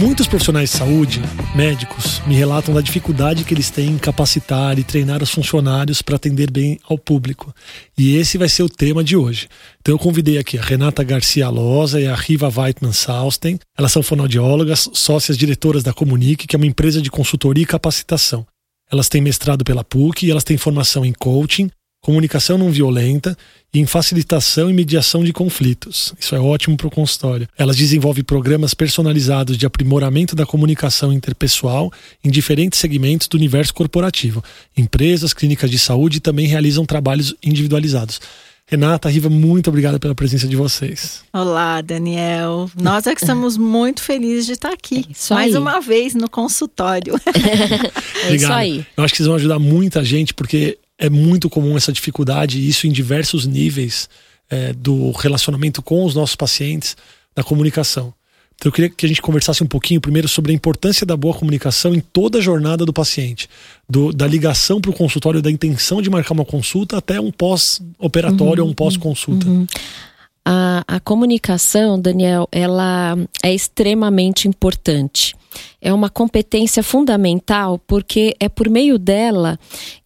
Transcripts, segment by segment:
Muitos profissionais de saúde, médicos, me relatam da dificuldade que eles têm em capacitar e treinar os funcionários para atender bem ao público. E esse vai ser o tema de hoje. Então eu convidei aqui a Renata Garcia Loza e a Riva Weitman Sausten. Elas são fonoaudiólogas, sócias diretoras da Comunique, que é uma empresa de consultoria e capacitação. Elas têm mestrado pela PUC e elas têm formação em coaching, comunicação não violenta e em facilitação e mediação de conflitos. Isso é ótimo para o consultório. Elas desenvolvem programas personalizados de aprimoramento da comunicação interpessoal em diferentes segmentos do universo corporativo. Empresas, clínicas de saúde também realizam trabalhos individualizados. Renata, Riva, muito obrigada pela presença de vocês. Olá, Daniel. Nós é que estamos muito felizes de estar aqui. É mais aí. uma vez no consultório. é isso aí. Eu acho que vocês vão ajudar muita gente, porque é muito comum essa dificuldade, e isso em diversos níveis é, do relacionamento com os nossos pacientes, da comunicação. Então eu queria que a gente conversasse um pouquinho primeiro sobre a importância da boa comunicação em toda a jornada do paciente, do, da ligação para o consultório, da intenção de marcar uma consulta até um pós-operatório uhum, ou um pós-consulta. Uhum. A, a comunicação, Daniel, ela é extremamente importante é uma competência fundamental porque é por meio dela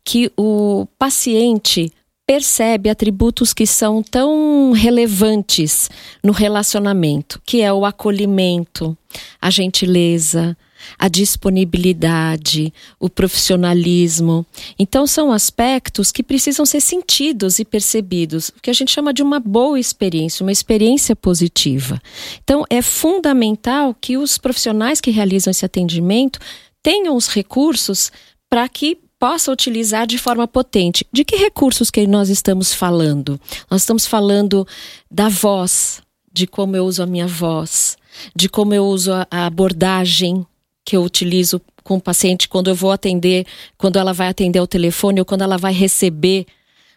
que o paciente percebe atributos que são tão relevantes no relacionamento, que é o acolhimento, a gentileza, a disponibilidade, o profissionalismo. Então, são aspectos que precisam ser sentidos e percebidos, o que a gente chama de uma boa experiência, uma experiência positiva. Então, é fundamental que os profissionais que realizam esse atendimento tenham os recursos para que possa utilizar de forma potente. De que recursos que nós estamos falando? Nós estamos falando da voz, de como eu uso a minha voz, de como eu uso a abordagem que eu utilizo com o paciente quando eu vou atender, quando ela vai atender ao telefone ou quando ela vai receber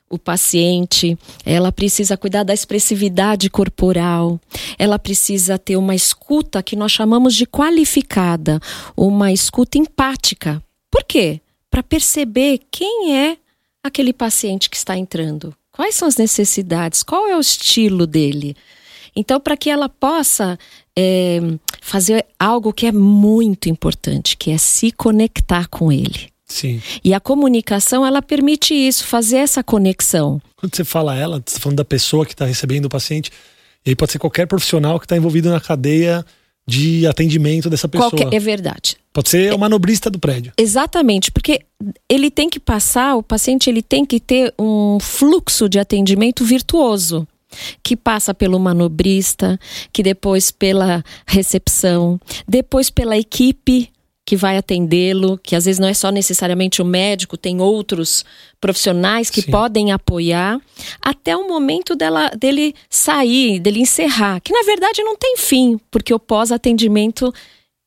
o paciente, ela precisa cuidar da expressividade corporal, ela precisa ter uma escuta que nós chamamos de qualificada, uma escuta empática. Por quê? Para perceber quem é aquele paciente que está entrando, quais são as necessidades, qual é o estilo dele. Então, para que ela possa é, fazer algo que é muito importante, que é se conectar com ele. Sim. E a comunicação, ela permite isso, fazer essa conexão. Quando você fala ela, você está falando da pessoa que está recebendo o paciente, e aí pode ser qualquer profissional que está envolvido na cadeia de atendimento dessa pessoa. Qualquer, é verdade. Pode ser o manobrista do prédio. Exatamente, porque ele tem que passar, o paciente ele tem que ter um fluxo de atendimento virtuoso que passa pelo manobrista, que depois pela recepção, depois pela equipe que vai atendê-lo, que às vezes não é só necessariamente o médico, tem outros profissionais que Sim. podem apoiar, até o momento dela, dele sair, dele encerrar, que na verdade não tem fim, porque o pós-atendimento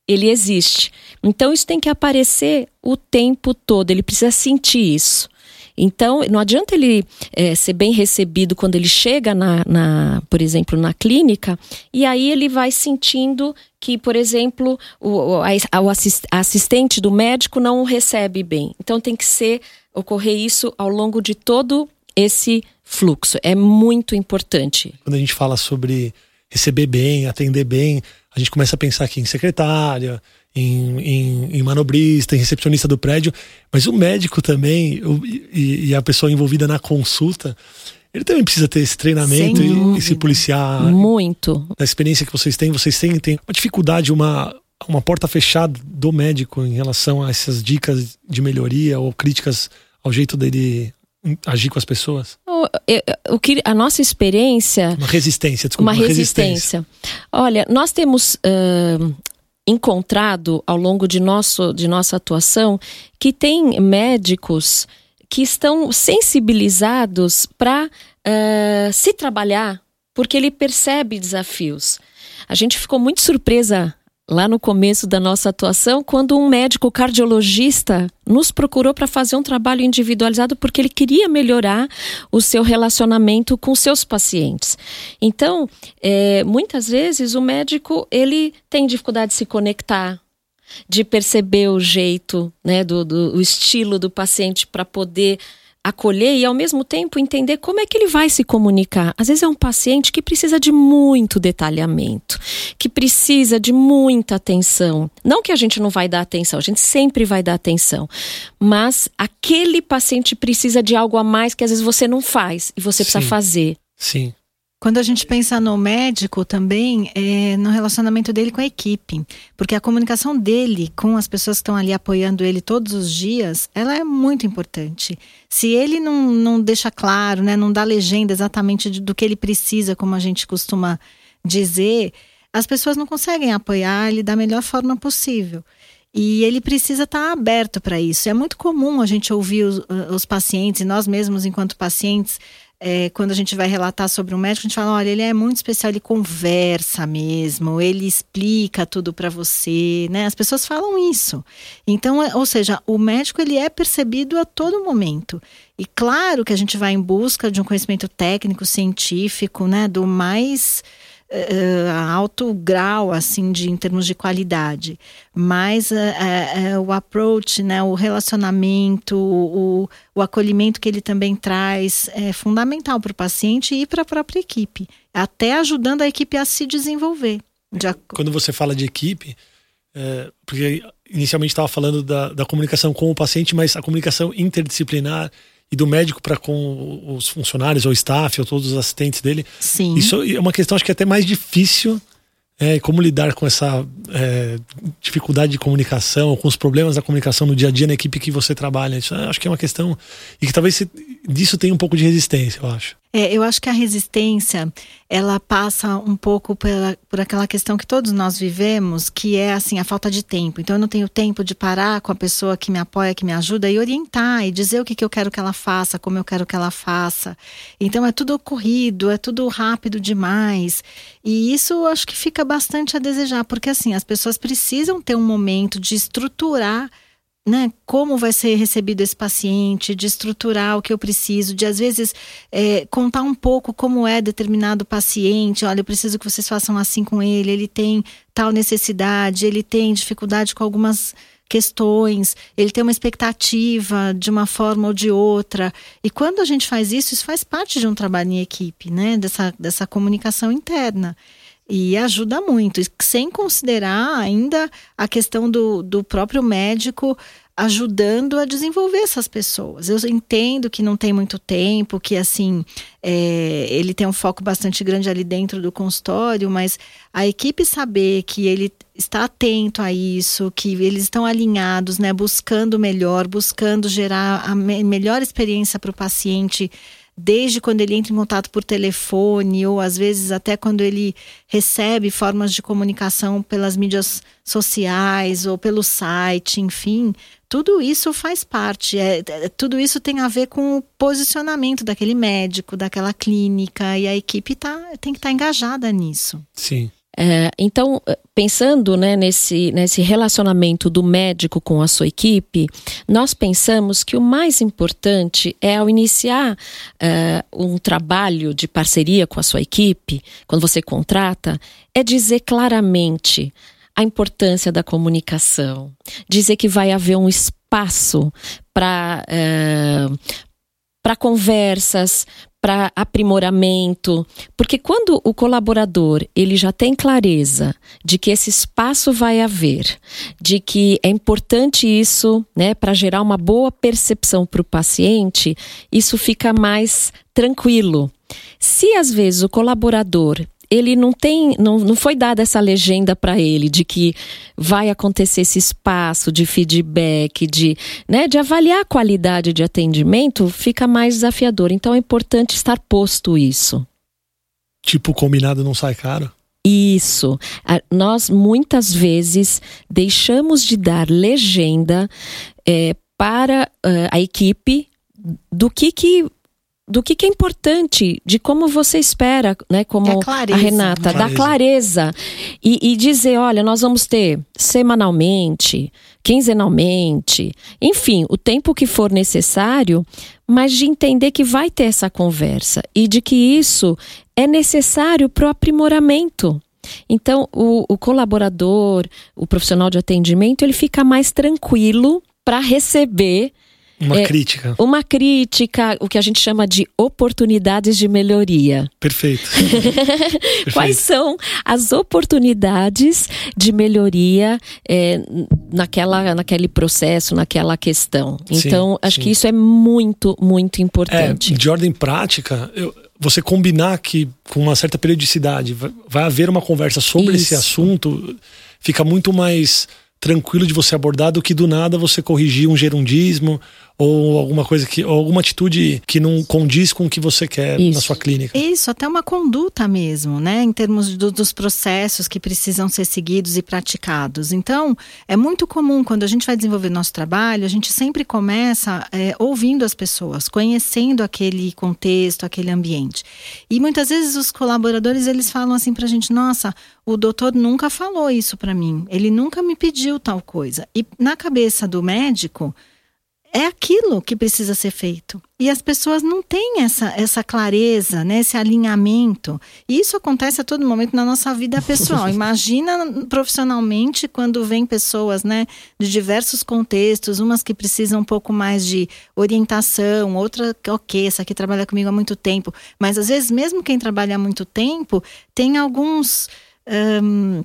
ele existe. Então isso tem que aparecer o tempo todo, ele precisa sentir isso. Então, não adianta ele é, ser bem recebido quando ele chega, na, na, por exemplo, na clínica, e aí ele vai sentindo que, por exemplo, o, a, assistente do médico não o recebe bem. Então, tem que ser ocorrer isso ao longo de todo esse fluxo. É muito importante. Quando a gente fala sobre receber bem, atender bem, a gente começa a pensar aqui em secretária, em, em, em, manobrista, em recepcionista do prédio, mas o médico também e, e, a pessoa envolvida na consulta, ele também precisa ter esse treinamento e, e, se policiar. Muito. Da experiência que vocês têm, vocês têm, têm uma dificuldade, uma, uma porta fechada do médico em relação a essas dicas de melhoria ou críticas ao jeito dele agir com as pessoas? O, o que a nossa experiência. Uma resistência, desculpa. Uma, uma resistência. resistência. Olha, nós temos uh, encontrado ao longo de, nosso, de nossa atuação que tem médicos que estão sensibilizados para uh, eh, se trabalhar porque ele percebe desafios. A gente ficou muito surpresa lá no começo da nossa atuação, quando um médico cardiologista nos procurou para fazer um trabalho individualizado porque ele queria melhorar o seu relacionamento com seus pacientes. Então, é, muitas vezes o médico ele tem dificuldade de se conectar, de perceber o jeito, né, do, do estilo do paciente para poder acolher e ao mesmo tempo entender como é que ele vai se comunicar. Às vezes é um paciente que precisa de muito detalhamento, que precisa de muita atenção. Não que a gente não vai dar atenção, a gente sempre vai dar atenção, mas aquele paciente precisa de algo a mais que às vezes você não faz e você precisa Sim. fazer. Sim. Quando a gente pensa no médico também, é no relacionamento dele com a equipe. Porque a comunicação dele com as pessoas que estão ali apoiando ele todos os dias, ela é muito importante. Se ele não, não deixa claro, né, não dá legenda exatamente do que ele precisa, como a gente costuma dizer, as pessoas não conseguem apoiar ele da melhor forma possível. E ele precisa estar aberto para isso. É muito comum a gente ouvir os, os pacientes, e nós mesmos, enquanto pacientes, é, quando a gente vai relatar sobre um médico, a gente fala: olha, ele é muito especial, ele conversa mesmo, ele explica tudo para você, né? As pessoas falam isso. Então, é, ou seja, o médico ele é percebido a todo momento. E claro que a gente vai em busca de um conhecimento técnico, científico, né? Do mais uh, alto grau assim de em termos de qualidade. Mas uh, o approach né o relacionamento o, o acolhimento que ele também traz é fundamental para o paciente e para a própria equipe até ajudando a equipe a se desenvolver de... quando você fala de equipe é, porque inicialmente estava falando da, da comunicação com o paciente mas a comunicação interdisciplinar e do médico para com os funcionários ou staff ou todos os assistentes dele. Sim. Isso é uma questão acho que é até mais difícil é, como lidar com essa é, dificuldade de comunicação, com os problemas da comunicação no dia a dia na equipe que você trabalha. Isso acho que é uma questão e que talvez disso tenha um pouco de resistência, eu acho. É, eu acho que a resistência ela passa um pouco pela, por aquela questão que todos nós vivemos, que é assim a falta de tempo. Então eu não tenho tempo de parar com a pessoa que me apoia, que me ajuda e orientar e dizer o que, que eu quero que ela faça, como eu quero que ela faça. Então é tudo corrido, é tudo rápido demais. E isso eu acho que fica bastante a desejar, porque assim as pessoas precisam ter um momento de estruturar né, como vai ser recebido esse paciente, de estruturar o que eu preciso, de às vezes é, contar um pouco como é determinado paciente. Olha, eu preciso que vocês façam assim com ele, ele tem tal necessidade, ele tem dificuldade com algumas questões, ele tem uma expectativa de uma forma ou de outra. E quando a gente faz isso, isso faz parte de um trabalho em equipe, né, dessa, dessa comunicação interna e ajuda muito, sem considerar ainda a questão do, do próprio médico ajudando a desenvolver essas pessoas. Eu entendo que não tem muito tempo, que assim é, ele tem um foco bastante grande ali dentro do consultório, mas a equipe saber que ele está atento a isso, que eles estão alinhados, né, buscando melhor, buscando gerar a me melhor experiência para o paciente desde quando ele entra em contato por telefone ou às vezes até quando ele recebe formas de comunicação pelas mídias sociais ou pelo site, enfim, tudo isso faz parte. É, é, tudo isso tem a ver com o posicionamento daquele médico, daquela clínica e a equipe tá, tem que estar tá engajada nisso. Sim. É, então, pensando né, nesse, nesse relacionamento do médico com a sua equipe, nós pensamos que o mais importante é ao iniciar é, um trabalho de parceria com a sua equipe, quando você contrata, é dizer claramente a importância da comunicação, dizer que vai haver um espaço para é, para conversas, para aprimoramento, porque quando o colaborador ele já tem clareza de que esse espaço vai haver, de que é importante isso, né, para gerar uma boa percepção para o paciente, isso fica mais tranquilo. Se às vezes o colaborador ele não tem, não, não foi dada essa legenda para ele de que vai acontecer esse espaço de feedback, de, né, de avaliar a qualidade de atendimento, fica mais desafiador. Então é importante estar posto isso. Tipo, combinado não sai caro? Isso. Nós muitas vezes deixamos de dar legenda é, para uh, a equipe do que, que do que, que, é importante, de como você espera, né? Como é a, a, Renata, clareza. da clareza. E, e, dizer, olha, nós vamos ter semanalmente, quinzenalmente, enfim, o tempo que for necessário, mas de entender que vai ter essa conversa e de que isso é necessário para o aprimoramento. Então, o, o colaborador, o profissional de atendimento, ele fica mais tranquilo para receber uma é, crítica. Uma crítica, o que a gente chama de oportunidades de melhoria. Perfeito. Perfeito. Quais são as oportunidades de melhoria é, naquela, naquele processo, naquela questão? Então, sim, acho sim. que isso é muito, muito importante. É, de ordem prática, eu, você combinar que com uma certa periodicidade vai, vai haver uma conversa sobre isso. esse assunto, fica muito mais tranquilo de você abordar do que do nada você corrigir um gerundismo ou alguma coisa que ou alguma atitude que não condiz com o que você quer Isso. na sua clínica. Isso, até uma conduta mesmo, né, em termos do, dos processos que precisam ser seguidos e praticados. Então, é muito comum quando a gente vai desenvolver nosso trabalho, a gente sempre começa é, ouvindo as pessoas, conhecendo aquele contexto, aquele ambiente. E muitas vezes os colaboradores eles falam assim para a gente: nossa, o doutor nunca falou isso para mim, ele nunca me pediu tal coisa. E na cabeça do médico é aquilo que precisa ser feito. E as pessoas não têm essa, essa clareza, né, esse alinhamento. E isso acontece a todo momento na nossa vida pessoal. Imagina profissionalmente quando vem pessoas né, de diversos contextos, umas que precisam um pouco mais de orientação, outra, ok, essa aqui trabalha comigo há muito tempo. Mas às vezes, mesmo quem trabalha há muito tempo, tem alguns. Um,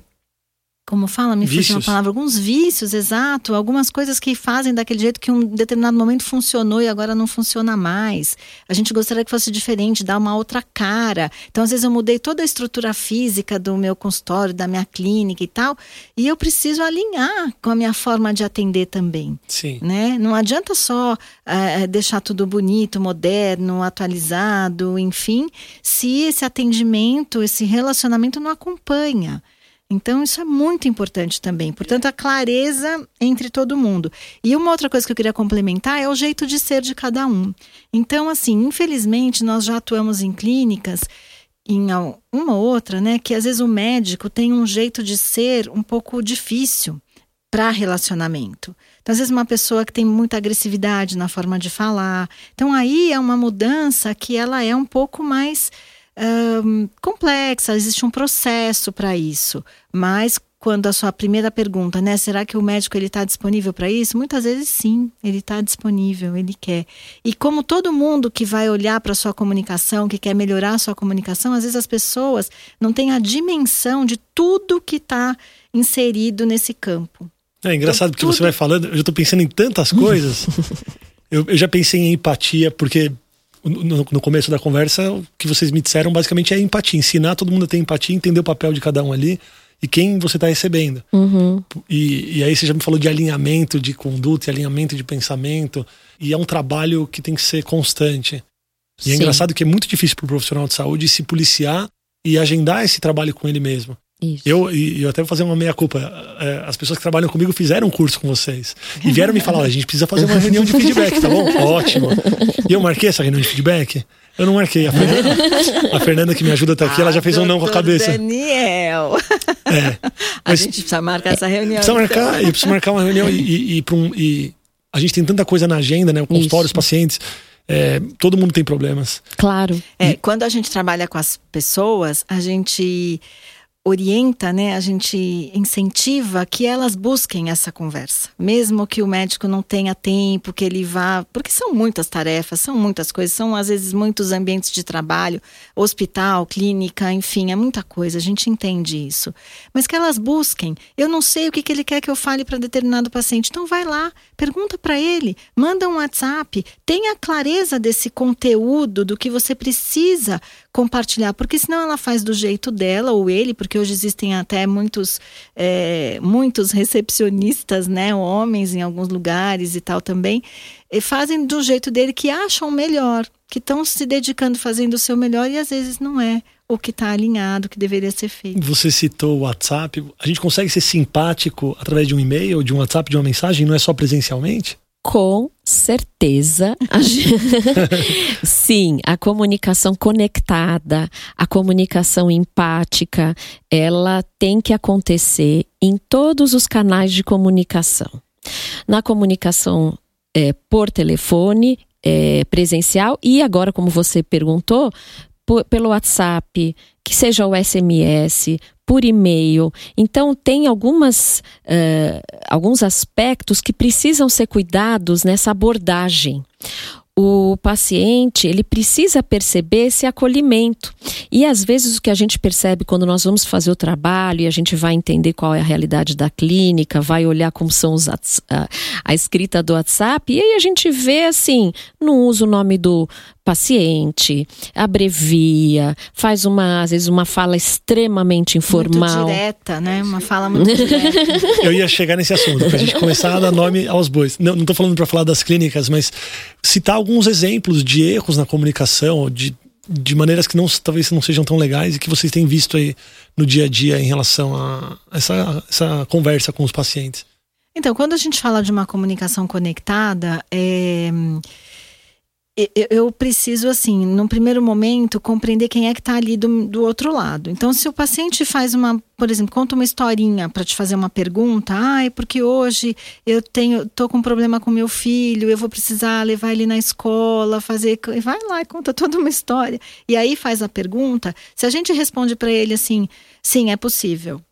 como fala, me fugiu uma palavra, alguns vícios, exato, algumas coisas que fazem daquele jeito que um determinado momento funcionou e agora não funciona mais. A gente gostaria que fosse diferente, dar uma outra cara. Então, às vezes eu mudei toda a estrutura física do meu consultório, da minha clínica e tal, e eu preciso alinhar com a minha forma de atender também. Sim. Né? Não adianta só uh, deixar tudo bonito, moderno, atualizado, enfim, se esse atendimento, esse relacionamento não acompanha. Então, isso é muito importante também. Portanto, a clareza entre todo mundo. E uma outra coisa que eu queria complementar é o jeito de ser de cada um. Então, assim, infelizmente, nós já atuamos em clínicas, em uma ou outra, né, que às vezes o médico tem um jeito de ser um pouco difícil para relacionamento. Então, às vezes, uma pessoa que tem muita agressividade na forma de falar. Então, aí é uma mudança que ela é um pouco mais complexa, existe um processo para isso. Mas quando a sua primeira pergunta, né, será que o médico ele está disponível para isso? Muitas vezes sim, ele está disponível, ele quer. E como todo mundo que vai olhar para a sua comunicação, que quer melhorar a sua comunicação, às vezes as pessoas não têm a dimensão de tudo que está inserido nesse campo. É engraçado então, porque tudo... você vai falando, eu já estou pensando em tantas coisas. eu, eu já pensei em empatia, porque no, no, começo da conversa, o que vocês me disseram basicamente é empatia. Ensinar todo mundo a ter empatia, entender o papel de cada um ali e quem você está recebendo. Uhum. E, e aí você já me falou de alinhamento de conduta e alinhamento de pensamento. E é um trabalho que tem que ser constante. E é engraçado que é muito difícil para o profissional de saúde se policiar e agendar esse trabalho com ele mesmo. Isso. Eu, e eu até vou fazer uma meia-culpa. É, as pessoas que trabalham comigo fizeram um curso com vocês. E vieram me falar: a gente precisa fazer uma reunião de feedback, tá bom? Ótimo. E eu marquei essa reunião de feedback? Eu não marquei. A Fernanda, a Fernanda que me ajuda tá aqui, ela já fez um não com a cabeça. Daniel. É. a gente precisa marcar essa reunião. Precisa marcar, então. e precisa marcar uma reunião e, e, e, um, e, a gente tem tanta coisa na agenda, né? O consultório, os pacientes. É, todo mundo tem problemas. Claro. É, quando a gente trabalha com as pessoas, a gente orienta, né, a gente incentiva que elas busquem essa conversa, mesmo que o médico não tenha tempo, que ele vá, porque são muitas tarefas, são muitas coisas, são às vezes muitos ambientes de trabalho, hospital, clínica, enfim, é muita coisa, a gente entende isso. Mas que elas busquem. Eu não sei o que, que ele quer que eu fale para determinado paciente, então vai lá, pergunta para ele, manda um WhatsApp, tenha clareza desse conteúdo, do que você precisa compartilhar, porque senão ela faz do jeito dela ou ele, porque hoje existem até muitos, é, muitos recepcionistas, né, homens em alguns lugares e tal também, e fazem do jeito dele que acham melhor, que estão se dedicando, fazendo o seu melhor e às vezes não é o que está alinhado, o que deveria ser feito. Você citou o WhatsApp. A gente consegue ser simpático através de um e-mail, de um WhatsApp, de uma mensagem, não é só presencialmente? Com certeza. Sim, a comunicação conectada, a comunicação empática, ela tem que acontecer em todos os canais de comunicação. Na comunicação é, por telefone, é, presencial e agora, como você perguntou, por, pelo WhatsApp, que seja o SMS, por e-mail. Então, tem algumas, uh, alguns aspectos que precisam ser cuidados nessa abordagem o paciente ele precisa perceber esse acolhimento. E às vezes o que a gente percebe quando nós vamos fazer o trabalho e a gente vai entender qual é a realidade da clínica, vai olhar como são os, a, a escrita do WhatsApp, e aí a gente vê assim, não usa o nome do paciente, abrevia, faz uma, às vezes, uma fala extremamente informal. Muito direta, né? Uma fala muito direta. Eu ia chegar nesse assunto, pra gente começar a dar nome aos bois. Não, não tô falando para falar das clínicas, mas citar alguns exemplos de erros na comunicação, de, de maneiras que não, talvez não sejam tão legais e que vocês têm visto aí no dia a dia em relação a essa, essa conversa com os pacientes. Então, quando a gente fala de uma comunicação conectada, é eu preciso, assim, num primeiro momento, compreender quem é que está ali do, do outro lado. Então, se o paciente faz uma, por exemplo, conta uma historinha para te fazer uma pergunta, ah, é porque hoje eu tenho, tô com um problema com meu filho, eu vou precisar levar ele na escola, fazer, vai lá e conta toda uma história. E aí faz a pergunta. Se a gente responde para ele assim, sim, é possível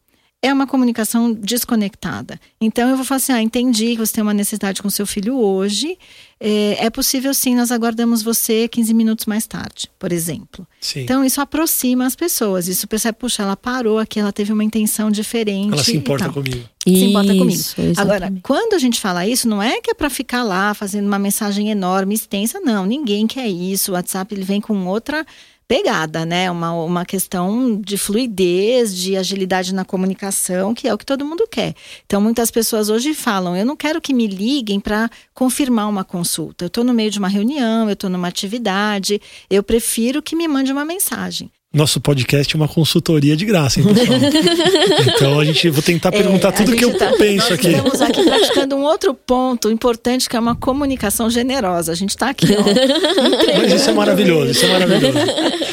é uma comunicação desconectada. Então eu vou falar assim: ah, entendi que você tem uma necessidade com seu filho hoje. É, é, possível sim, nós aguardamos você 15 minutos mais tarde, por exemplo. Sim. Então isso aproxima as pessoas. Isso percebe, puxa, ela parou aqui, ela teve uma intenção diferente. Ela se importa comigo. Se isso, importa comigo. Exatamente. Agora, quando a gente fala isso, não é que é para ficar lá fazendo uma mensagem enorme, extensa, não. Ninguém quer isso. O WhatsApp ele vem com outra pegada, né? Uma, uma questão de fluidez, de agilidade na comunicação, que é o que todo mundo quer. Então, muitas pessoas hoje falam: eu não quero que me liguem para confirmar uma consulta. Eu estou no meio de uma reunião, eu estou numa atividade, eu prefiro que me mande uma mensagem. Nosso podcast é uma consultoria de graça, hein, pessoal? então a gente vou tentar perguntar é, tudo que eu tá, penso aqui. Estamos aqui praticando um outro ponto importante que é uma comunicação generosa. A gente está aqui, ó. mas isso é maravilhoso, isso é maravilhoso.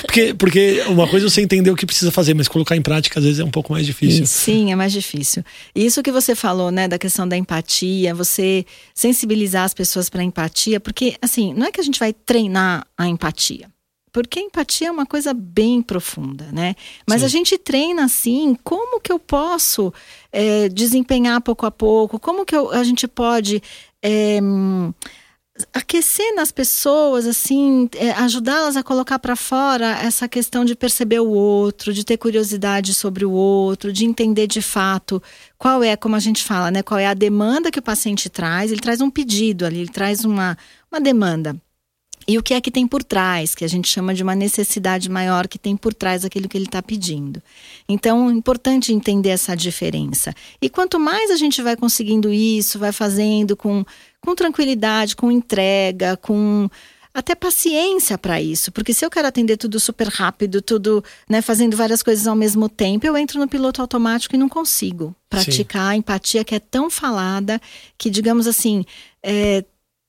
Porque, porque uma coisa é você entender o que precisa fazer, mas colocar em prática às vezes é um pouco mais difícil. Sim, é mais difícil. Isso que você falou, né, da questão da empatia, você sensibilizar as pessoas para empatia, porque assim, não é que a gente vai treinar a empatia porque empatia é uma coisa bem profunda, né? Mas Sim. a gente treina assim, como que eu posso é, desempenhar pouco a pouco? Como que eu, a gente pode é, aquecer nas pessoas, assim, é, ajudá-las a colocar para fora essa questão de perceber o outro, de ter curiosidade sobre o outro, de entender de fato qual é, como a gente fala, né? Qual é a demanda que o paciente traz? Ele traz um pedido ali, ele traz uma, uma demanda e o que é que tem por trás, que a gente chama de uma necessidade maior que tem por trás daquilo que ele está pedindo. Então, é importante entender essa diferença. E quanto mais a gente vai conseguindo isso, vai fazendo com, com tranquilidade, com entrega, com até paciência para isso, porque se eu quero atender tudo super rápido, tudo, né, fazendo várias coisas ao mesmo tempo, eu entro no piloto automático e não consigo praticar Sim. a empatia que é tão falada que, digamos assim, é,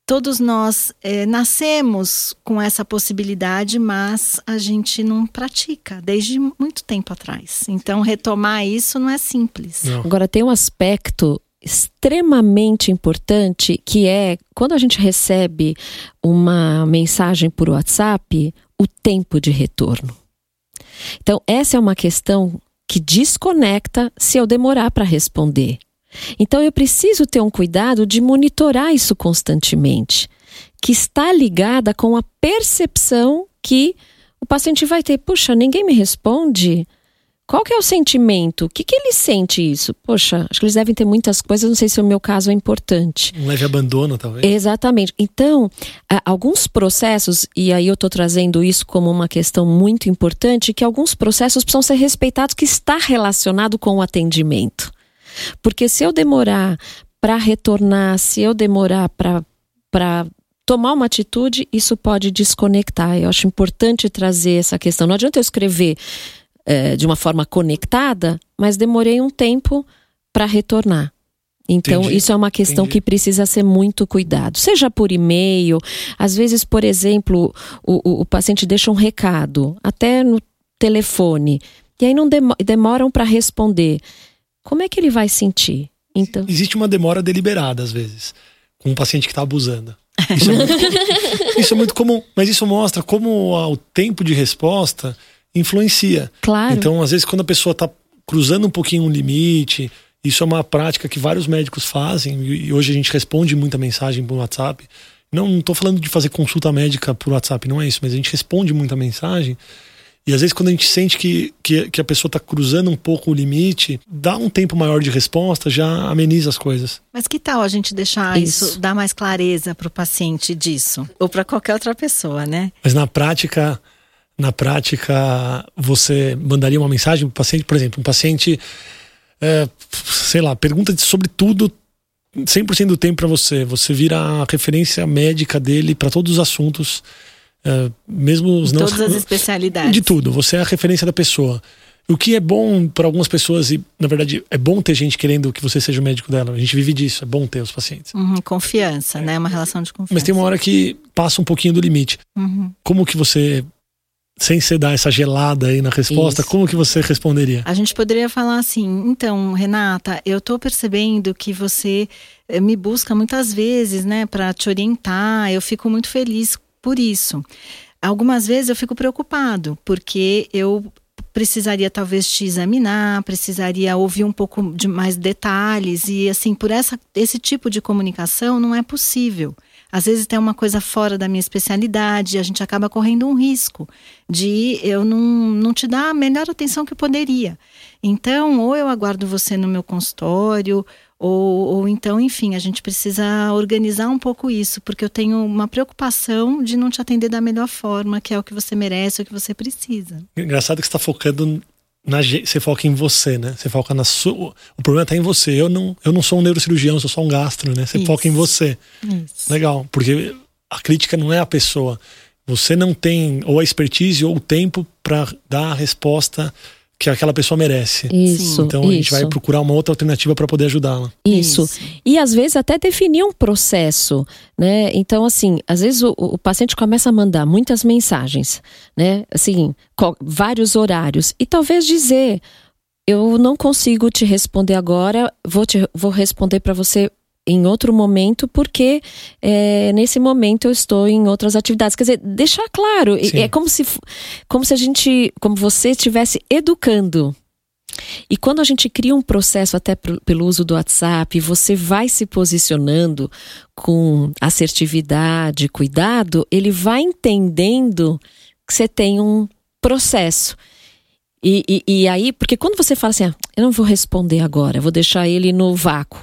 todos nós é, nascemos com essa possibilidade, mas a gente não pratica desde muito tempo atrás. Então, retomar isso não é simples. Não. Agora, tem um aspecto extremamente importante que é quando a gente recebe uma mensagem por WhatsApp, o tempo de retorno. Então, essa é uma questão que desconecta se eu demorar para responder. Então eu preciso ter um cuidado de monitorar isso constantemente, que está ligada com a percepção que o paciente vai ter. Puxa, ninguém me responde. Qual que é o sentimento? O que, que ele sente isso? Poxa, acho que eles devem ter muitas coisas, não sei se o meu caso é importante. Um leve abandono, talvez. Exatamente. Então, alguns processos, e aí eu estou trazendo isso como uma questão muito importante, que alguns processos precisam ser respeitados que está relacionado com o atendimento. Porque se eu demorar para retornar, se eu demorar para tomar uma atitude, isso pode desconectar. Eu acho importante trazer essa questão. Não adianta eu escrever é, de uma forma conectada, mas demorei um tempo para retornar. Então, Entendi, isso é uma questão entendi. que precisa ser muito cuidado. Seja por e-mail, às vezes, por exemplo, o, o, o paciente deixa um recado, até no telefone, e aí não demo- demoram para responder. Como é que ele vai sentir? Então, Existe uma demora deliberada, às vezes, com um paciente que está abusando. Isso é, muito comum, isso é muito comum, mas isso mostra como o tempo de resposta influencia. claro. Então, às vezes, quando a pessoa está cruzando um pouquinho um limite, isso é uma prática que vários médicos fazem, e e hoje a gente responde muita mensagem por WhatsApp. Não estou falando de fazer consulta médica por WhatsApp, não é isso, mas a gente responde muita mensagem. E às vezes, quando a gente sente que, que, que a pessoa está cruzando um pouco o limite, dá um tempo maior de resposta, já ameniza as coisas. Mas que tal a gente deixar isso, Isso. dar mais clareza para o paciente disso? Ou para qualquer outra pessoa, né? Mas na prática, na prática, você mandaria uma mensagem para o paciente, por exemplo, um paciente, é, sei lá, pergunta de- sobre tudo 100% do tempo para você. Você vira a referência médica dele para todos os assuntos, é, mesmo os não Todas as especialidades. de tudo. Você é a referência da pessoa. O que é bom para algumas pessoas e na verdade é bom ter gente querendo que você seja o médico dela. A gente vive disso. É bom ter os pacientes. Uhum, confiança, né? Uma relação de confiança. Mas tem uma hora que passa um pouquinho do limite. Uhum. Como que você, sem você dar essa gelada aí na resposta, Isso. como que você responderia? A gente poderia falar assim, então, Renata, eu tô percebendo que você eh, me busca muitas vezes, né, para te orientar. Eu fico muito feliz por isso. Algumas vezes eu fico preocupado, porque eu precisaria talvez te examinar, precisaria ouvir um pouco de mais detalhes e assim, por essa esse tipo de comunicação não é possível. Às vezes tem uma coisa fora da minha especialidade, a gente acaba correndo um risco de eu não, não te dar a melhor atenção que poderia. Então, ou eu aguardo você no meu consultório, ou, ou então, enfim, a gente precisa organizar um pouco isso, porque eu tenho uma preocupação de não te atender da melhor forma, que é o que você merece, o que você precisa. Engraçado que você está focando na gente, você foca em você, né? Você foca na sua. O problema está em você. Eu não, eu não sou um neurocirurgião, eu sou só um gastro, né? Você Isso. foca em você. Isso. Legal, porque a crítica não é a pessoa. Você não tem ou a expertise ou o tempo para dar a resposta que aquela pessoa merece. Isso, Então a gente vai isso. procurar uma outra alternativa para poder ajudá-la. Isso. E às vezes até definir um processo, né? Então, assim, às vezes o, o paciente começa a mandar muitas mensagens, né? Assim, vários horários. E talvez dizer, eu não consigo te responder agora, vou, te, vou responder para você em outro momento, porque é, nesse momento eu estou em outras atividades. Quer dizer, deixar claro. Sim. É como se, como se a gente, como você estivesse educando. E quando a gente cria um processo até pelo uso do WhatsApp, você vai se posicionando com assertividade, cuidado, ele vai entendendo que você tem um processo. E, e, e aí, porque quando você fala assim, ah, eu não vou responder agora, eu vou deixar ele no vácuo.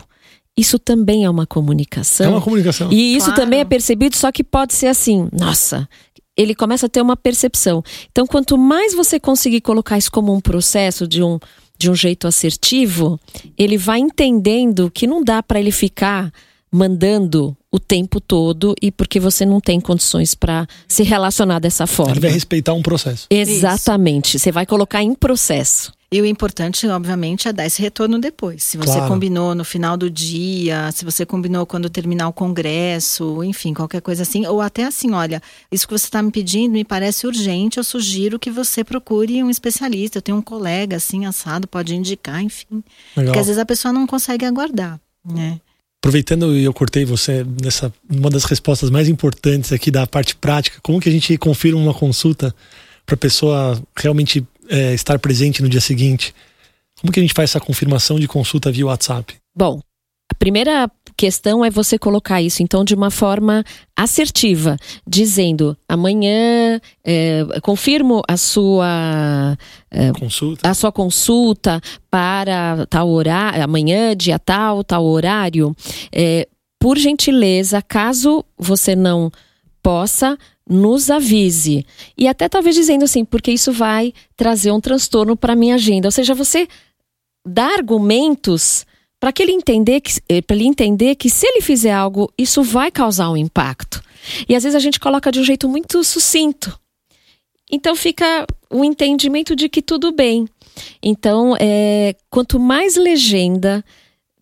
Isso também é uma comunicação. É uma comunicação. E isso Claro. também é percebido, só que pode ser assim, nossa, ele começa a ter uma percepção. Então, quanto mais você conseguir colocar isso como um processo de um, de um jeito assertivo, ele vai entendendo que não dá para ele ficar mandando o tempo todo e porque você não tem condições para se relacionar dessa forma. Ele vai respeitar um processo. Exatamente. Você vai colocar em processo. E o importante, obviamente, é dar esse retorno depois. Se você Claro. combinou no final do dia, se você combinou quando terminar o congresso, enfim, qualquer coisa assim. Ou até assim, olha, isso que você está me pedindo me parece urgente, eu sugiro que você procure um especialista. Eu tenho um colega assim, assado, pode indicar, enfim. Legal. Porque às vezes a pessoa não consegue aguardar, né? Aproveitando e eu cortei você nessa uma das respostas mais importantes aqui da parte prática, como que a gente confirma uma consulta para a pessoa realmente é, estar presente no dia seguinte? Como que a gente faz essa confirmação de consulta via WhatsApp? Bom, a primeira questão é você colocar isso, então, de uma forma assertiva, dizendo amanhã é, confirmo a sua Consulta? a sua consulta para tal horário, amanhã, dia tal, tal horário. É, por gentileza, caso você não possa, nos avise. E até talvez dizendo assim, porque isso vai trazer um transtorno para minha agenda. Ou seja, você dá argumentos para que ele entender que para ele entender que se ele fizer algo, isso vai causar um impacto. E às vezes a gente coloca de um jeito muito sucinto. Então fica o entendimento de que tudo bem. Então, é, quanto mais legenda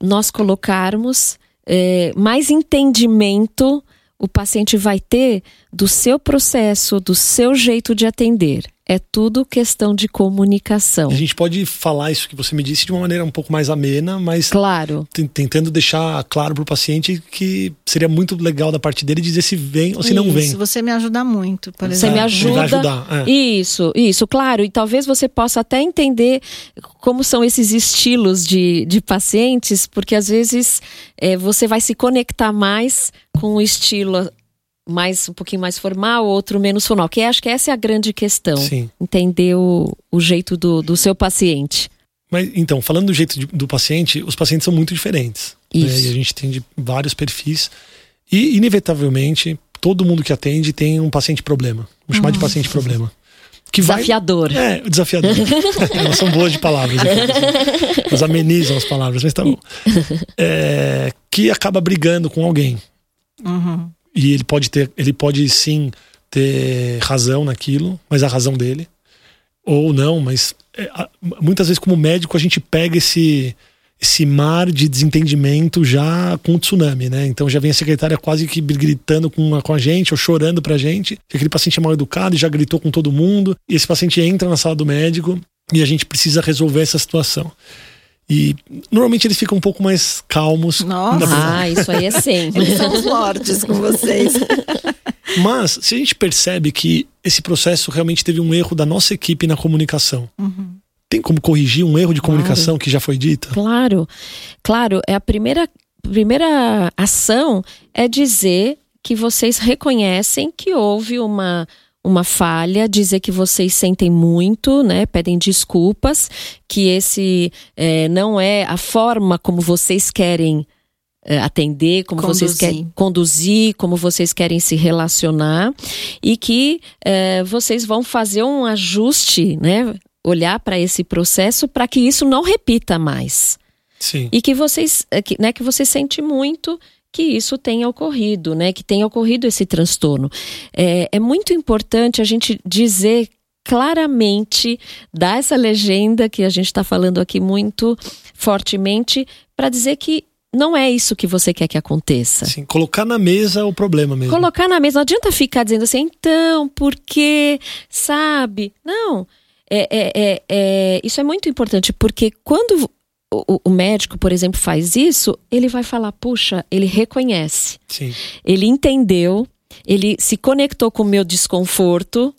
nós colocarmos é, mais entendimento o paciente vai ter do seu processo, do seu jeito de atender. É tudo questão de comunicação. A gente pode falar isso que você me disse de uma maneira um pouco mais amena, mas claro. tentando deixar claro para o paciente que seria muito legal da parte dele dizer se vem ou se isso, não vem. Isso, você me ajuda muito, por Você exemplo. me ajuda. Vai ajudar, é. Isso, isso, claro. E talvez você possa até entender como são esses estilos de, de pacientes, porque às vezes é, você vai se conectar mais com o estilo mais um pouquinho mais formal, outro menos formal. Que acho que essa é a grande questão. Sim. Entender o, o jeito do, do seu paciente. Mas então, falando do jeito de- do paciente, os pacientes são muito diferentes. né? Isso. E a gente tem de vários perfis. E, inevitavelmente, todo mundo que atende tem um paciente problema. Vamos chamar de paciente problema. Que vai. Desafiador. É, desafiador. Elas são boas de palavras. então, Elas amenizam as palavras, mas tá bom. É, que acaba brigando com alguém. Uhum. E ele pode ter, ele pode sim ter razão naquilo, mas a razão dele. Ou não, mas é, muitas vezes, como médico, a gente pega esse, esse mar de desentendimento já com o tsunami, né? Então já vem a secretária quase que gritando com a, com a gente, ou chorando pra gente, que aquele paciente é mal educado e já gritou com todo mundo, e esse paciente entra na sala do médico e a gente precisa resolver essa situação. E normalmente eles ficam um pouco mais calmos. Nossa. Ah, isso aí é sempre. Eles são os lordes com vocês. Mas se a gente percebe que esse processo realmente teve um erro da nossa equipe na comunicação, Uhum. tem como corrigir um erro de comunicação que já foi dita? Claro, claro. É a primeira, primeira ação é dizer que vocês reconhecem que houve uma uma falha, dizer que vocês sentem muito, né? Pedem desculpas, que esse eh, não é a forma como vocês querem eh, atender, como vocês Conduzir. querem conduzir, como vocês querem se relacionar e que eh, vocês vão fazer um ajuste, né? Olhar para esse processo para que isso não repita mais Sim. e que vocês, que, né, que você sente muito que isso tenha ocorrido, né, que tenha ocorrido esse transtorno. É, é muito importante a gente dizer claramente, dar essa legenda que a gente está falando aqui muito fortemente, para dizer que não é isso que você quer que aconteça. Sim, colocar na mesa o problema mesmo. Colocar na mesa, não adianta ficar dizendo assim, então, porque, sabe? Não. É, é, é, é, isso é muito importante, porque quando o, o médico, por exemplo, faz isso, ele vai falar, puxa, ele reconhece, Sim. ele entendeu, ele se conectou com o meu desconforto,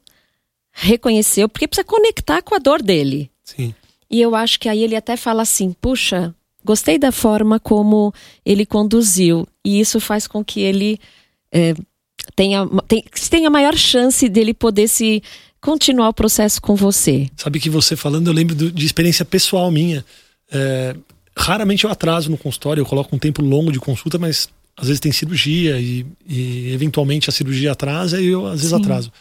reconheceu, porque precisa conectar com a dor dele. Sim. E eu acho que aí ele até fala assim: puxa, gostei da forma como ele conduziu. E isso faz com que ele é, tenha, tem- tenha maior chance dele poder se continuar o processo com você. Sabe que você falando, eu lembro de experiência pessoal minha. É, raramente eu atraso no consultório, eu coloco um tempo longo de consulta, mas às vezes tem cirurgia e, e eventualmente a cirurgia atrasa e eu às vezes Sim. atraso.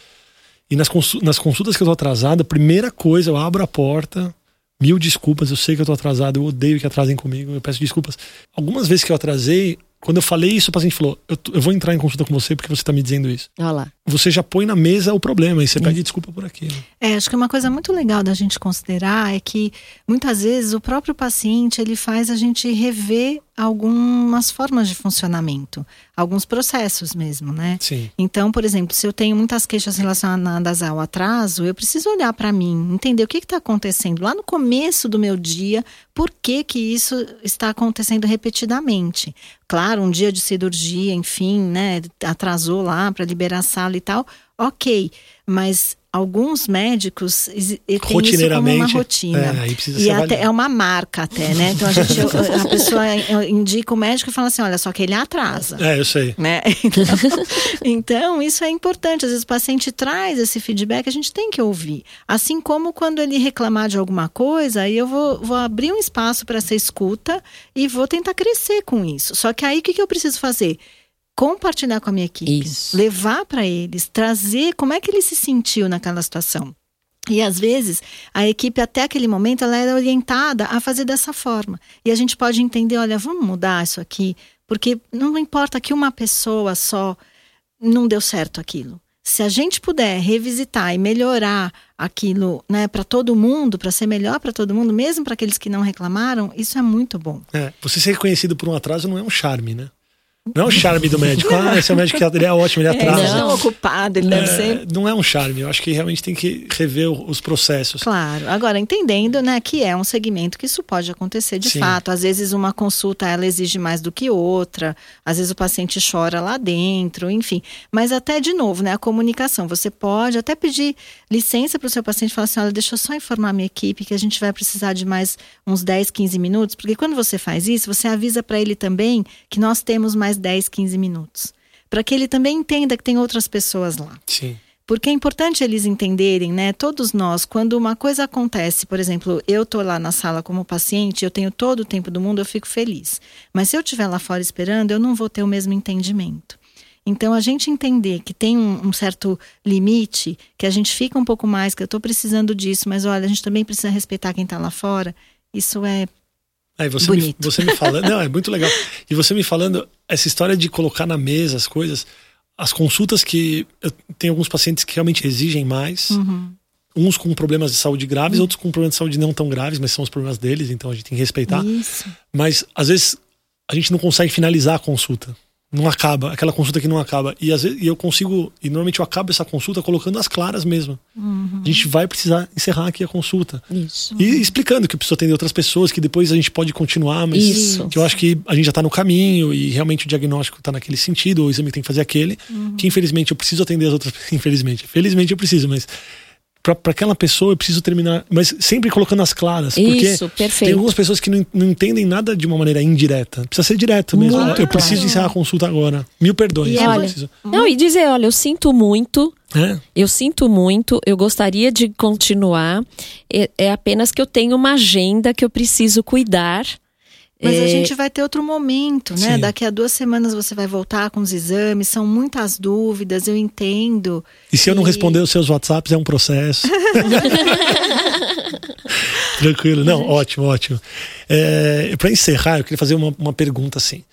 E nas, consu- nas consultas que eu tô atrasado, a primeira coisa, eu abro a porta, mil desculpas, eu sei que eu tô atrasado, eu odeio que atrasem comigo, eu peço desculpas. Algumas vezes que eu atrasei, quando eu falei isso, o paciente falou: eu, eu vou entrar em consulta com você porque você tá me dizendo isso. Olha lá. Você já põe na mesa o problema e você pede desculpa por aquilo. É, acho que uma coisa muito legal da gente considerar é que muitas vezes o próprio paciente ele faz a gente rever algumas formas de funcionamento, alguns processos mesmo, né? Sim. Então, por exemplo, se eu tenho muitas queixas relacionadas ao atraso, eu preciso olhar para mim, entender o que está acontecendo lá no começo do meu dia, por que, que isso está acontecendo repetidamente. Claro, um dia de cirurgia, enfim, né, atrasou lá para liberar a sala e tal, ok, mas alguns médicos têm isso como uma rotina. é, e até, é uma marca até, né? Então a gente, a pessoa indica o médico e fala assim, olha, só que ele atrasa É, eu sei. né? Então, então, isso é importante. Às vezes o paciente traz esse feedback, a gente tem que ouvir. Assim como quando ele reclamar de alguma coisa, aí eu vou, vou abrir um espaço para essa escuta e vou tentar crescer com isso. Só que aí o que, que eu preciso fazer? Compartilhar com a minha equipe, Isso. levar para eles, trazer como é que ele se sentiu naquela situação. E às vezes a equipe até aquele momento ela era orientada a fazer dessa forma. E a gente pode entender, olha, vamos mudar isso aqui, porque não importa que uma pessoa só não deu certo aquilo. Se a gente puder revisitar e melhorar aquilo, né, para todo mundo, para ser melhor para todo mundo, mesmo para aqueles que não reclamaram, isso é muito bom. É, você ser reconhecido por um atraso não é um charme, né? Não é um charme do médico. Ah, esse é o médico que ele é ótimo, ele é, atrasa. Ele é não ocupado, ele deve é, ser. Não é um charme. Eu acho que realmente tem que rever os processos. Claro. Agora, entendendo né, que é um segmento que isso pode acontecer de Sim. fato. Às vezes uma consulta ela exige mais do que outra. Às vezes o paciente chora lá dentro, enfim. Mas até, de novo, né, a comunicação. Você pode até pedir licença para o seu paciente e falar assim: olha, deixa eu só informar a minha equipe que a gente vai precisar de mais uns 10, 15 minutos. Porque quando você faz isso, você avisa para ele também que nós temos mais mais 10, 15 minutos. Para que ele também entenda que tem outras pessoas lá. Sim. Porque é importante eles entenderem, né? Todos nós, quando uma coisa acontece, por exemplo, eu tô lá na sala como paciente, eu tenho todo o tempo do mundo, eu fico feliz. Mas se eu estiver lá fora esperando, eu não vou ter o mesmo entendimento. Então, a gente entender que tem um, um, certo limite, que a gente fica um pouco mais, que eu estou precisando disso, mas olha, a gente também precisa respeitar quem está lá fora, isso é Aí você me, você me falando, não, é muito legal. E você me falando essa história de colocar na mesa as coisas, as consultas que eu tenho alguns pacientes que realmente exigem mais. Uhum. Uns com problemas de saúde graves, uhum. outros com problemas de saúde não tão graves, mas são os problemas deles, então a gente tem que respeitar. Isso. Mas às vezes a gente não consegue finalizar a consulta não acaba, aquela consulta que não acaba. E às vezes e eu consigo, e normalmente eu acabo essa consulta colocando as claras mesmo. Uhum. A gente vai precisar encerrar aqui a consulta. Isso. E explicando que precisa atender outras pessoas, que depois a gente pode continuar, mas Isso. que eu acho que a gente já está no caminho e realmente o diagnóstico está naquele sentido, o exame tem que fazer aquele, uhum. que infelizmente eu preciso atender as outras, infelizmente. Felizmente eu preciso, mas para aquela pessoa eu preciso terminar, mas sempre colocando as claras. Porque Isso, perfeito. tem algumas pessoas que não, não, entendem nada de uma maneira indireta. Precisa ser direto mesmo. Muito eu preciso claro. encerrar a consulta agora. Mil perdões. E olha, não, e dizer, olha, eu sinto muito. É. Eu sinto muito, eu gostaria de continuar. É, é apenas que eu tenho uma agenda que eu preciso cuidar. Mas é... a gente vai ter outro momento, né? Sim. Daqui a duas semanas você vai voltar com os exames, são muitas dúvidas, eu entendo. E se eu não responder os seus WhatsApps, é um processo. Tranquilo, não, ótimo, ótimo. É, Para encerrar, eu queria fazer uma, uma pergunta assim.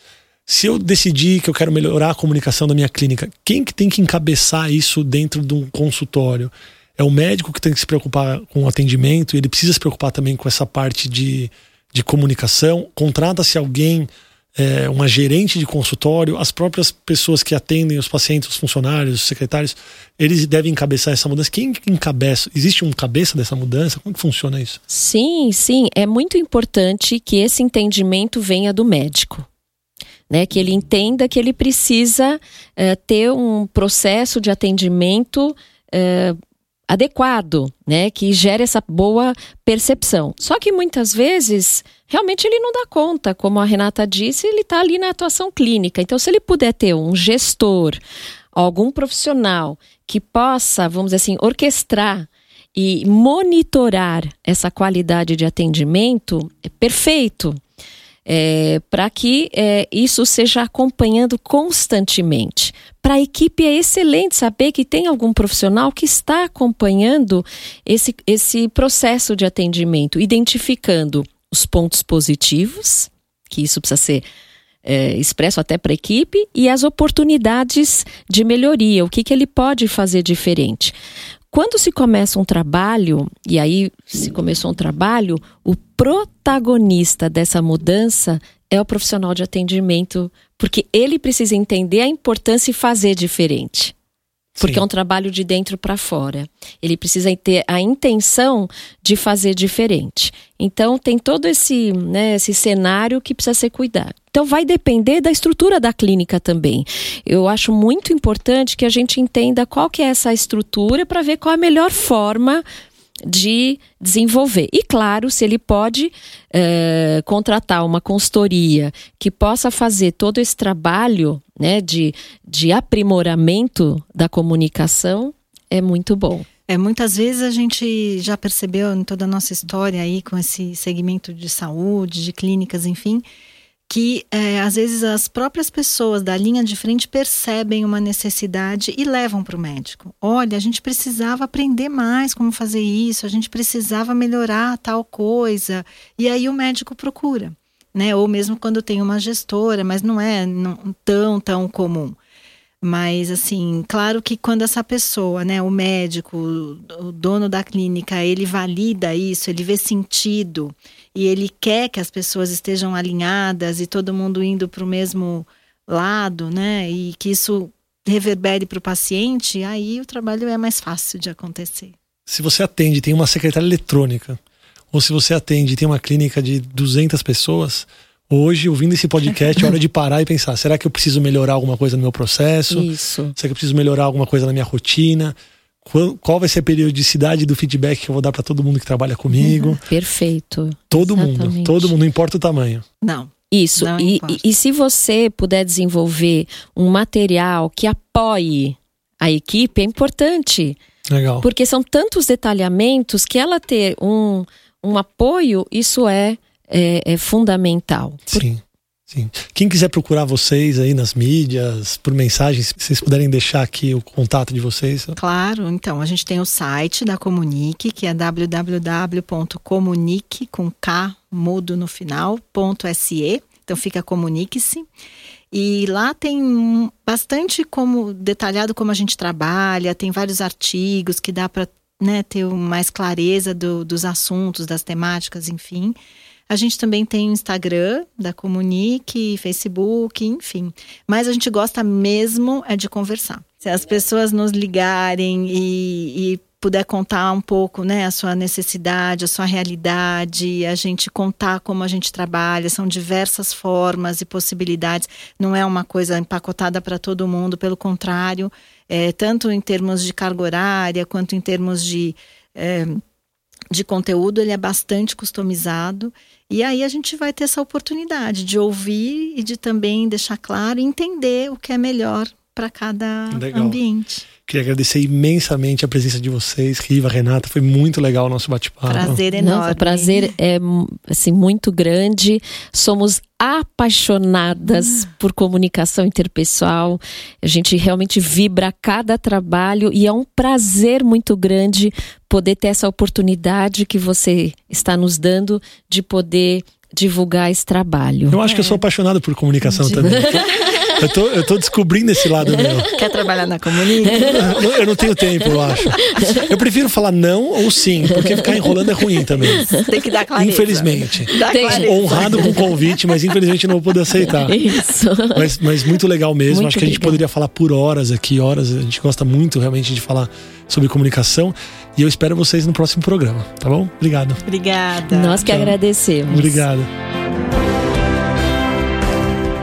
Se eu decidir que eu quero melhorar a comunicação da minha clínica, quem que tem que encabeçar isso dentro de um consultório? É o médico que tem que se preocupar com o atendimento e ele precisa se preocupar também com essa parte de de comunicação, contrata-se alguém, é, uma gerente de consultório, as próprias pessoas que atendem os pacientes, os funcionários, os secretários, eles devem encabeçar essa mudança. Quem encabeça? Existe um cabeça dessa mudança? Como que funciona isso? Sim, sim. É muito importante que esse entendimento venha do médico. Né, que ele entenda que ele precisa é, ter um processo de atendimento é, adequado, né, que gere essa boa percepção. Só que muitas vezes, realmente ele não dá conta, como a Renata disse, ele está ali na atuação clínica. Então, se ele puder ter um gestor, algum profissional que possa, vamos dizer assim, orquestrar e monitorar essa qualidade de atendimento, é perfeito é, para que é, isso seja acompanhando constantemente. Para a equipe é excelente saber que tem algum profissional que está acompanhando esse, esse processo de atendimento, identificando os pontos positivos, que isso precisa ser é, expresso até para a equipe, e as oportunidades de melhoria, o que, que ele pode fazer diferente. Quando se começa um trabalho, e aí se começou um trabalho, o protagonista dessa mudança é o profissional de atendimento, porque ele precisa entender a importância e fazer diferente. Porque Sim. é um trabalho de dentro para fora. Ele precisa ter a intenção de fazer diferente. Então, tem todo esse, né, esse cenário que precisa ser cuidado. Então, vai depender da estrutura da clínica também. Eu acho muito importante que a gente entenda qual que é essa estrutura para ver qual é a melhor forma de desenvolver. E claro, se ele pode é, contratar uma consultoria que possa fazer todo esse trabalho né, de, de aprimoramento da comunicação, é muito bom. É, muitas vezes a gente já percebeu em toda a nossa história aí com esse segmento de saúde, de clínicas, enfim, que é, às vezes as próprias pessoas da linha de frente percebem uma necessidade e levam para o médico. Olha, a gente precisava aprender mais como fazer isso, a gente precisava melhorar tal coisa. E aí o médico procura, né? Ou mesmo quando tem uma gestora, mas não é não, tão, tão comum. Mas, assim, claro que quando essa pessoa, né, o médico, o dono da clínica, ele valida isso, ele vê sentido e ele quer que as pessoas estejam alinhadas e todo mundo indo para o mesmo lado, né, e que isso reverbere para o paciente, aí o trabalho é mais fácil de acontecer. Se você atende, tem uma secretária eletrônica, ou se você atende, tem uma clínica de 200 pessoas, hoje, ouvindo esse podcast, é hora de parar e pensar: será que eu preciso melhorar alguma coisa no meu processo? Isso. Será que eu preciso melhorar alguma coisa na minha rotina? Qual, qual vai ser a periodicidade do feedback que eu vou dar para todo mundo que trabalha comigo? Uhum. Perfeito. Todo Exatamente. mundo, todo mundo, não importa o tamanho. Não. Isso. Não E, e, e se você puder desenvolver um material que apoie a equipe, é importante. Legal. Porque são tantos detalhamentos que ela ter um, um apoio, isso é, é, é fundamental. Sim. Sim. Quem quiser procurar vocês aí nas mídias, por mensagens, se vocês puderem deixar aqui o contato de vocês. Claro, então, a gente tem o site da Comunique, que é www.comunique, com K mudo no final, ponto .se. Então fica Comunique-se. E lá tem bastante como detalhado como a gente trabalha, tem vários artigos que dá para né, ter mais clareza do- dos assuntos, das temáticas, enfim. A gente também tem o Instagram da Comunique, Facebook, enfim. Mas a gente gosta mesmo é de conversar. Se as pessoas nos ligarem e, e puder contar um pouco, né, a sua necessidade, a sua realidade, a gente contar como a gente trabalha, são diversas formas e possibilidades. Não é uma coisa empacotada para todo mundo, pelo contrário, é, tanto em termos de carga horária quanto em termos de é, de conteúdo, ele é bastante customizado. E aí a gente vai ter essa oportunidade de ouvir e de também deixar claro e entender o que é melhor para cada Legal. ambiente. Queria agradecer imensamente a presença de vocês, Riva, Renata. Foi muito legal o nosso bate-papo. Prazer enorme. Nossa, prazer é assim, muito grande. Somos apaixonadas por comunicação interpessoal. A gente realmente vibra a cada trabalho e é um prazer muito grande poder ter essa oportunidade que você está nos dando de poder divulgar esse trabalho. Eu acho que eu sou apaixonado por comunicação também. Eu tô, eu tô descobrindo esse lado meu. Quer trabalhar na Comunique? Eu não tenho tempo, eu acho. Eu prefiro falar não ou sim, porque ficar enrolando é ruim também. Tem que dar clareza. Infelizmente. Dá clareza. Honrado com o convite, mas infelizmente não vou poder aceitar. Isso. Mas, mas muito legal mesmo. Muito Acho que a gente poderia falar por horas aqui, horas. A gente gosta muito realmente de falar sobre comunicação. E eu espero vocês no próximo programa, tá bom? Obrigado. Obrigada. Nós que Tchau. agradecemos. Obrigado.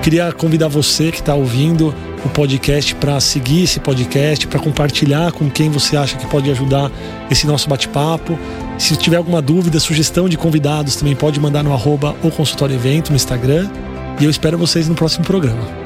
Queria convidar você que está ouvindo o podcast para seguir esse podcast, para compartilhar com quem você acha que pode ajudar esse nosso bate-papo. Se tiver alguma dúvida, sugestão de convidados, também pode mandar no arroba o consultório evento no Instagram. E eu espero vocês no próximo programa.